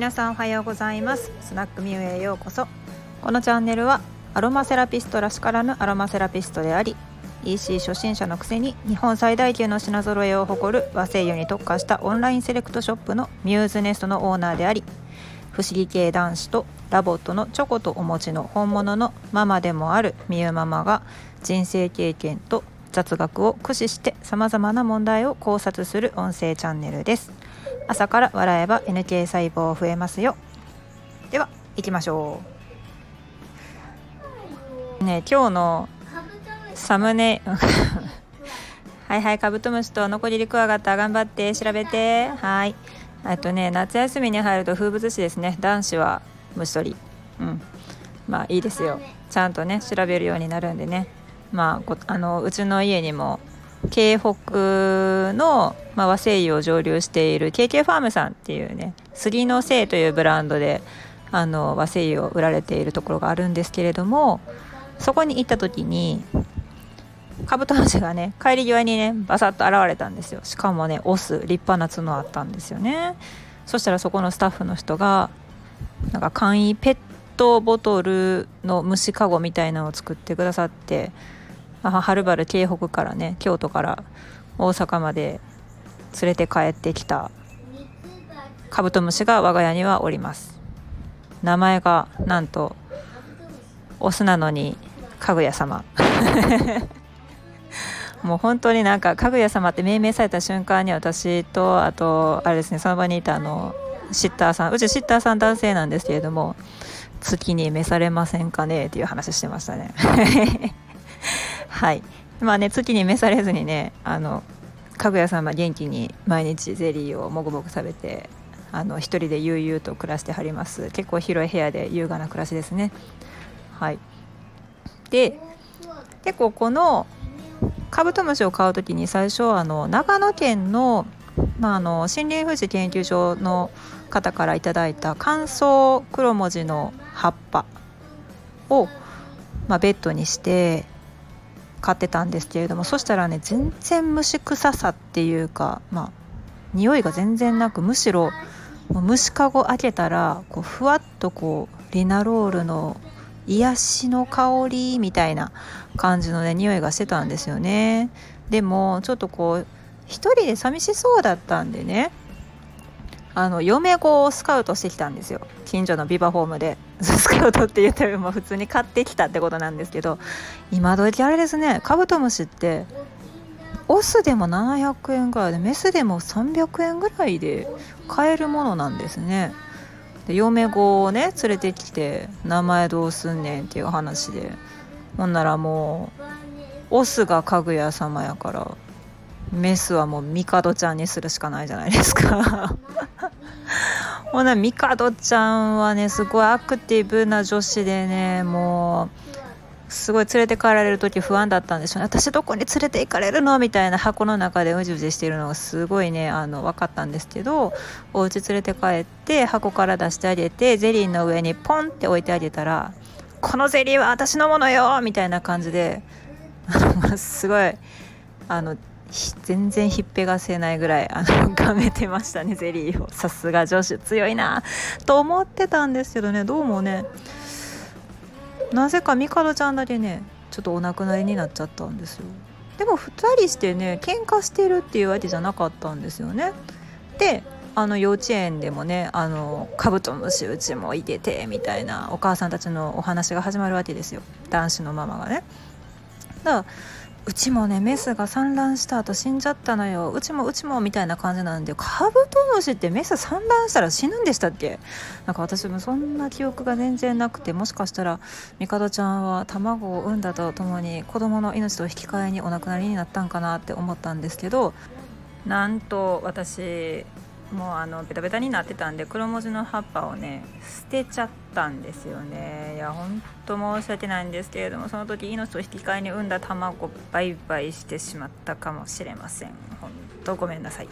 皆さんおはようございます。スナックみゆへようこそ。このチャンネルはアロマセラピストらしからぬアロマセラピストであり EC 初心者のくせに日本最大級の品揃えを誇る和精油に特化したオンラインセレクトショップのミューズネストのオーナーであり不思議系男子とラボットのチョコとお餅の本物のママでもあるみゆママが人生経験と雑学を駆使してさまざまな問題を考察する音声チャンネルです。朝から笑えば NK 細胞増えますよ。では行きましょう。ね今日のサムネ はいはいカブトムシとノコギリクワガタ頑張って調べて。はい。えっとね夏休みに入ると風物詩ですね。男子は虫取り。うん。まあいいですよ。ちゃんとね調べるようになるんでね。まあ、あのうちの家にも京北の、まあ、和製油を蒸留している KK ファームさんっていうね杉の精というブランドであの和製油を売られているところがあるんですけれどもそこに行った時にカブトムシがね帰り際にねバサッと現れたんですよ。しかもねオス立派な角あったんですよね。そしたらそこのスタッフの人がなんか簡易ペットボトルの虫かごみたいなのを作ってくださってはるばる京北からね京都から大阪まで連れて帰ってきたカブトムシが我が家にはおります。名前がなんとオスなのにかぐや様。もう本当になんかかぐや様って命名された瞬間に私とあとあれですねその場にいたあのシッターさんうちシッターさん男性なんですけれども月に召されませんかねっていう話してましたね。はい。まあね月に召されずにねあのかぐやさんは元気に毎日ゼリーをもぐもぐ食べてあの一人で悠々と暮らしてはります。結構広い部屋で優雅な暮らしですね。はい。で結構このカブトムシを買う時に最初あの長野県の,、まあ、あの森林富士研究所の方からいただいた乾燥黒文字の葉っぱを、まあ、ベッドにして買ってたんですけれどもそしたらね全然虫臭さっていうかまあ匂いが全然なくむしろ虫かご開けたらこうふわっとこうリナロールの癒しの香りみたいな感じのね匂いがしてたんですよね。でもちょっとこう一人で寂しそうだったんでねあの嫁子をスカウトしてきたんですよ。近所のビバホームで。スカウトって言ったら普通に買ってきたってことなんですけど。今時あれですね。カブトムシってオスでも700円ぐらいでメスでも300円ぐらいで買えるものなんですね。で嫁子をね連れてきて名前どうすんねんっていう話で。ほんならもうオスがかぐや様やからメスはもうミカドちゃんにするしかないじゃないですか ほなミカドちゃんはねすごいアクティブな女子でねもうすごい連れて帰られる時不安だったんでしょうね私どこに連れて行かれるのみたいな箱の中でうじうじしているのがすごいねあの分かったんですけどお家連れて帰って箱から出してあげてゼリーの上にポンって置いてあげたら「このゼリーは私のものよ!」みたいな感じで すごいあの全然ひっぺがせないぐらいあの がめてましたねゼリーを。さすが女子強いなと思ってたんですけどねどうもねなぜかミカドちゃんだけねちょっとお亡くなりになっちゃったんですよ。でも2人してね喧嘩してるっていうわけじゃなかったんですよね。であの幼稚園でもねあのカブトムシうちもいててみたいなお母さんたちのお話が始まるわけですよ。男子のママがね。だからうちもねメスが産卵した後死んじゃったのよ。うちもうちもみたいな感じなんでカブトムシってメス産卵したら死ぬんでしたっけ？なんか私もそんな記憶が全然なくてもしかしたらミカドちゃんは卵を産んだとともに子供の命と引き換えにお亡くなりになったんかなって思ったんですけどなんと私もうあのベタベタになってたんで黒文字の葉っぱをね捨てちゃったんですよね。いやほんと申し訳ないんですけれどもその時命と引き換えに産んだ卵を売買してしまったかもしれません。ほんとごめんなさい。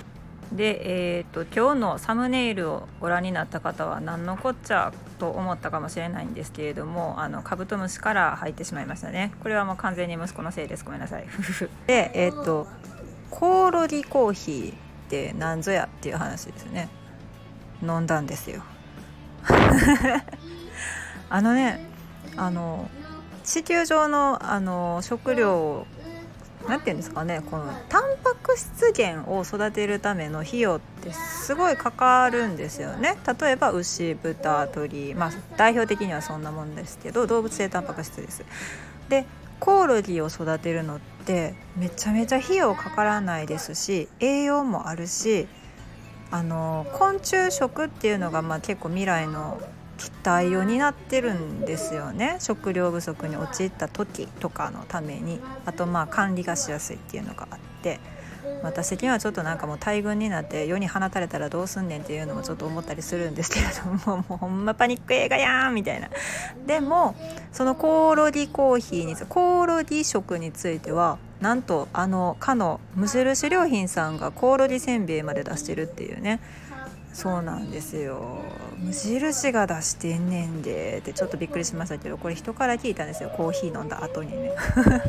でえーと、今日のサムネイルをご覧になった方は何のこっちゃと思ったかもしれないんですけれどもあのカブトムシから入ってしまいましたね。これはもう完全に息子のせいです。ごめんなさい。でえっ、ー、とコオロギコーヒー。って何ぞやっていう話ですね。飲んだんですよ。あのねあの地球上のあの食料何て言うんですかねこのタンパク質源を育てるための費用ってすごいかかるんですよね。例えば牛豚鶏まあ代表的にはそんなもんですけど動物性タンパク質です。でコオロギを育てるのってめちゃめちゃ費用かからないですし栄養もあるしあの昆虫食っていうのがまあ結構未来の期待を担ってるんですよね。食料不足に陥った時とかのために。あとまあ管理がしやすいっていうのがあって。私的にはちょっとなんかもう大群になって世に放たれたらどうすんねんっていうのもちょっと思ったりするんですけれどももうほんまパニック映画やんみたいな。でもそのコオロギコーヒーにコオロギ食についてはなんとあのかの無印良品さんがコオロギせんべいまで出してるっていうね。そうなんですよ。無印が出してんねんでってちょっとびっくりしましたけどこれ人から聞いたんですよ。コーヒー飲んだ後にね。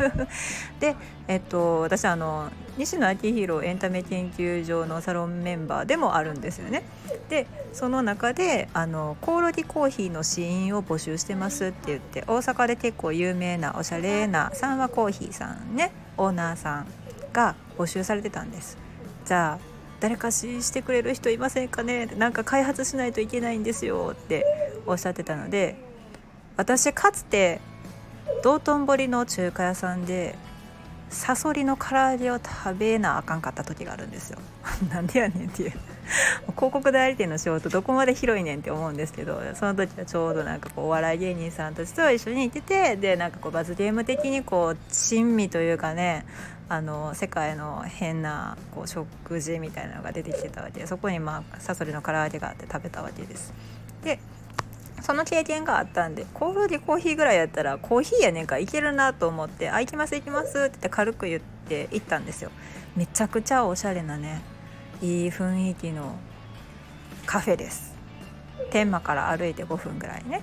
でえっと私あの西野昭弘エンタメ研究所のサロンメンバーでもあるんですよね。でその中であのコオロギコーヒーの試飲を募集してますって言って大阪で結構有名なおしゃれな三和コーヒーさんねオーナーさんが募集されてたんです。じゃあ誰か支してくれる人いませんかね？なんか開発しないといけないんですよっておっしゃってたので私かつて道頓堀の中華屋さんでサソリの唐揚げを食べなあかんかった時があるんですよ。なんでやねんっていう。広告代理店の仕事どこまで広いねんって思うんですけどその時はちょうどなんかこうお笑い芸人さんたちと一緒に行っててでなんかこう罰ゲーム的にこう珍味というかねあの世界の変なこう食事みたいなのが出てきてたわけでそこにまあサソリの唐揚げがあって食べたわけです。でその経験があったんでコオロギコーヒーぐらいやったらコーヒーやねんからいけるなと思って「あ行きます行きます」って言って軽く言って行ったんですよ。めちゃくちゃおしゃれなねいい雰囲気のカフェです。天満から歩いて5分ぐらいね。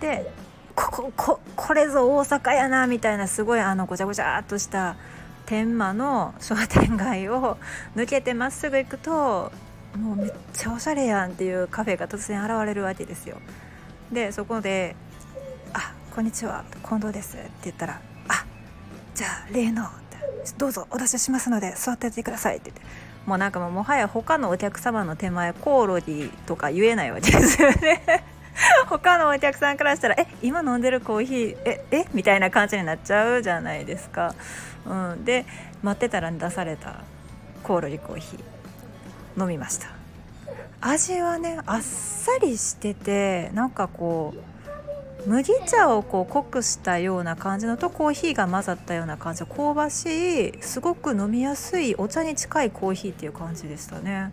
でここここれぞ大阪やなみたいなすごいあのごちゃごちゃっとした天満の商店街を抜けてまっすぐ行くともうめっちゃおしゃれやんっていうカフェが突然現れるわけですよ。でそこで「あこんにちは近藤です」って言ったら「あじゃあ例のどうぞお出ししますので座っててください」って言って。もうなんかもうもはや他のお客様の手前コオロギとか言えないわけですよね。他のお客さんからしたら「え今飲んでるコーヒーええみたいな感じになっちゃうじゃないですか。うん、で待ってたら出されたコオロギコーヒー。飲みました。味はねあっさりしててなんかこう麦茶をこう濃くしたような感じのとコーヒーが混ざったような感じ香ばしいすごく飲みやすいお茶に近いコーヒーっていう感じでしたね。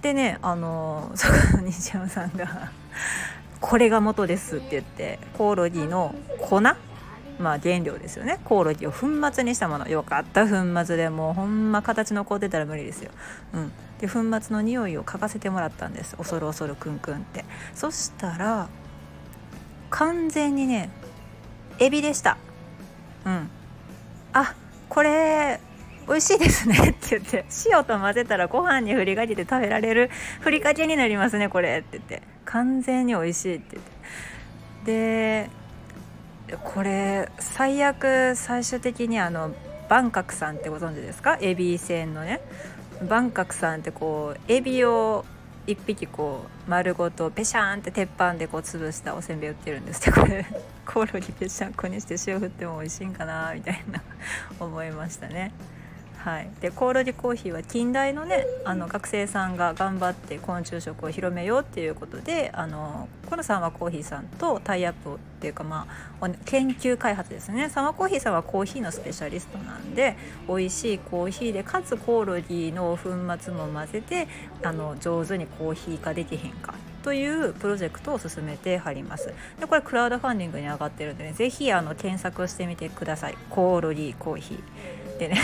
でねあの そこの西山さんが「これが元です」って言ってコオロギの粉？まあ、原料ですよね。コオロギを粉末にしたもの。よかった。粉末でもうほんま形残ってたら無理ですよ、うん、で粉末の匂いを嗅がせてもらったんです。恐る恐るクンクンって。そしたら完全にねエビでした。うん。あこれ美味しいですねって言って塩と混ぜたらご飯にふりかけて食べられるふりかけになりますねこれって言って。完全に美味しいって言って。でこれ最悪最終的にあの万角さんってご存知ですか？エビ船のね。万角さんってこうエビを1匹こう丸ごとペシャーンって鉄板でこう潰したおせんべい売ってるんですって。これコオロギぺしゃんこにして塩振っても美味しいんかなみたいな思いましたね。はい、でコオロギコーヒーは近代のねあの学生さんが頑張って昆虫食を広めようっていうことであのこのサンワコーヒーさんとタイアップっていうかまあ研究開発ですね。サンワコーヒーさんはコーヒーのスペシャリストなんで美味しいコーヒーでかつコオロギの粉末も混ぜてあの上手にコーヒー化できへんかというプロジェクトを進めてはります。でこれクラウドファンディングに上がってるんでね是非検索してみてください。コオロギコーヒー。でね。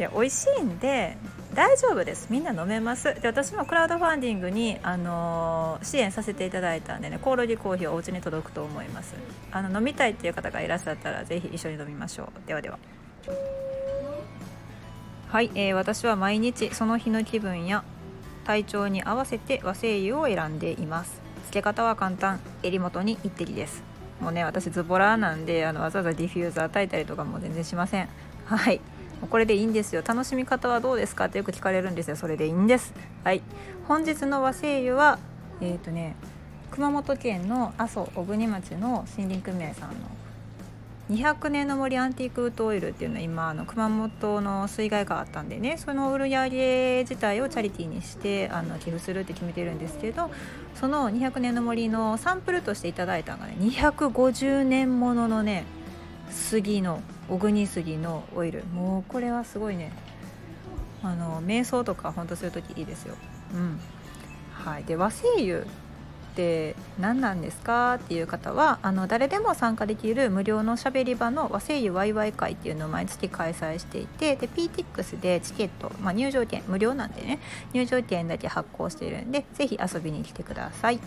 いや美味しいんで大丈夫です。みんな飲めます。で私もクラウドファンディングに、あのー、支援させていただいたんでねコオロギコーヒーはお家に届くと思います。あの飲みたいっていう方がいらっしゃったらぜひ一緒に飲みましょう。ではでは。はい、えー、私は毎日その日の気分や体調に合わせて和精油を選んでいます。付け方は簡単。襟元に一滴です。もうね私ズボラなんであのわざわざディフューザー炊いたりとかも全然しません。はい。これでいいんですよ。楽しみ方はどうですかってよく聞かれるんですよ。それでいいんです。はい。本日の和製油はえっ、ー、とね熊本県の阿蘇小国町の森林組合さんの200年の森アンティークウッドオイルっていうのは今あの熊本の水害があったんでねその売り上げ自体をチャリティーにしてあの寄付するって決めてるんですけどその200年の森のサンプルとしていただいたのがね250年もののね杉の小国杉のオイル。もうこれはすごいね。あの瞑想とかほんとする時いいですよ。うん。はい。で和製油って何なんですかっていう方はあの誰でも参加できる無料のしゃべり場の和製油ワイワイ会っていうのを毎月開催していてで PTX でチケット、まあ、入場券無料なんでね。入場券だけ発行しているんでぜひ遊びに来てください。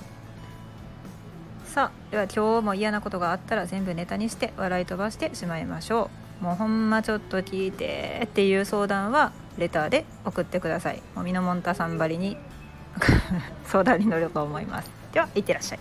さあでは今日も嫌なことがあったら全部ネタにして笑い飛ばしてしまいましょう。もうほんまちょっと聞いてっていう相談はレターで送ってください。もみのもんたさんばりに 相談に乗ると思います。ではいってらっしゃい。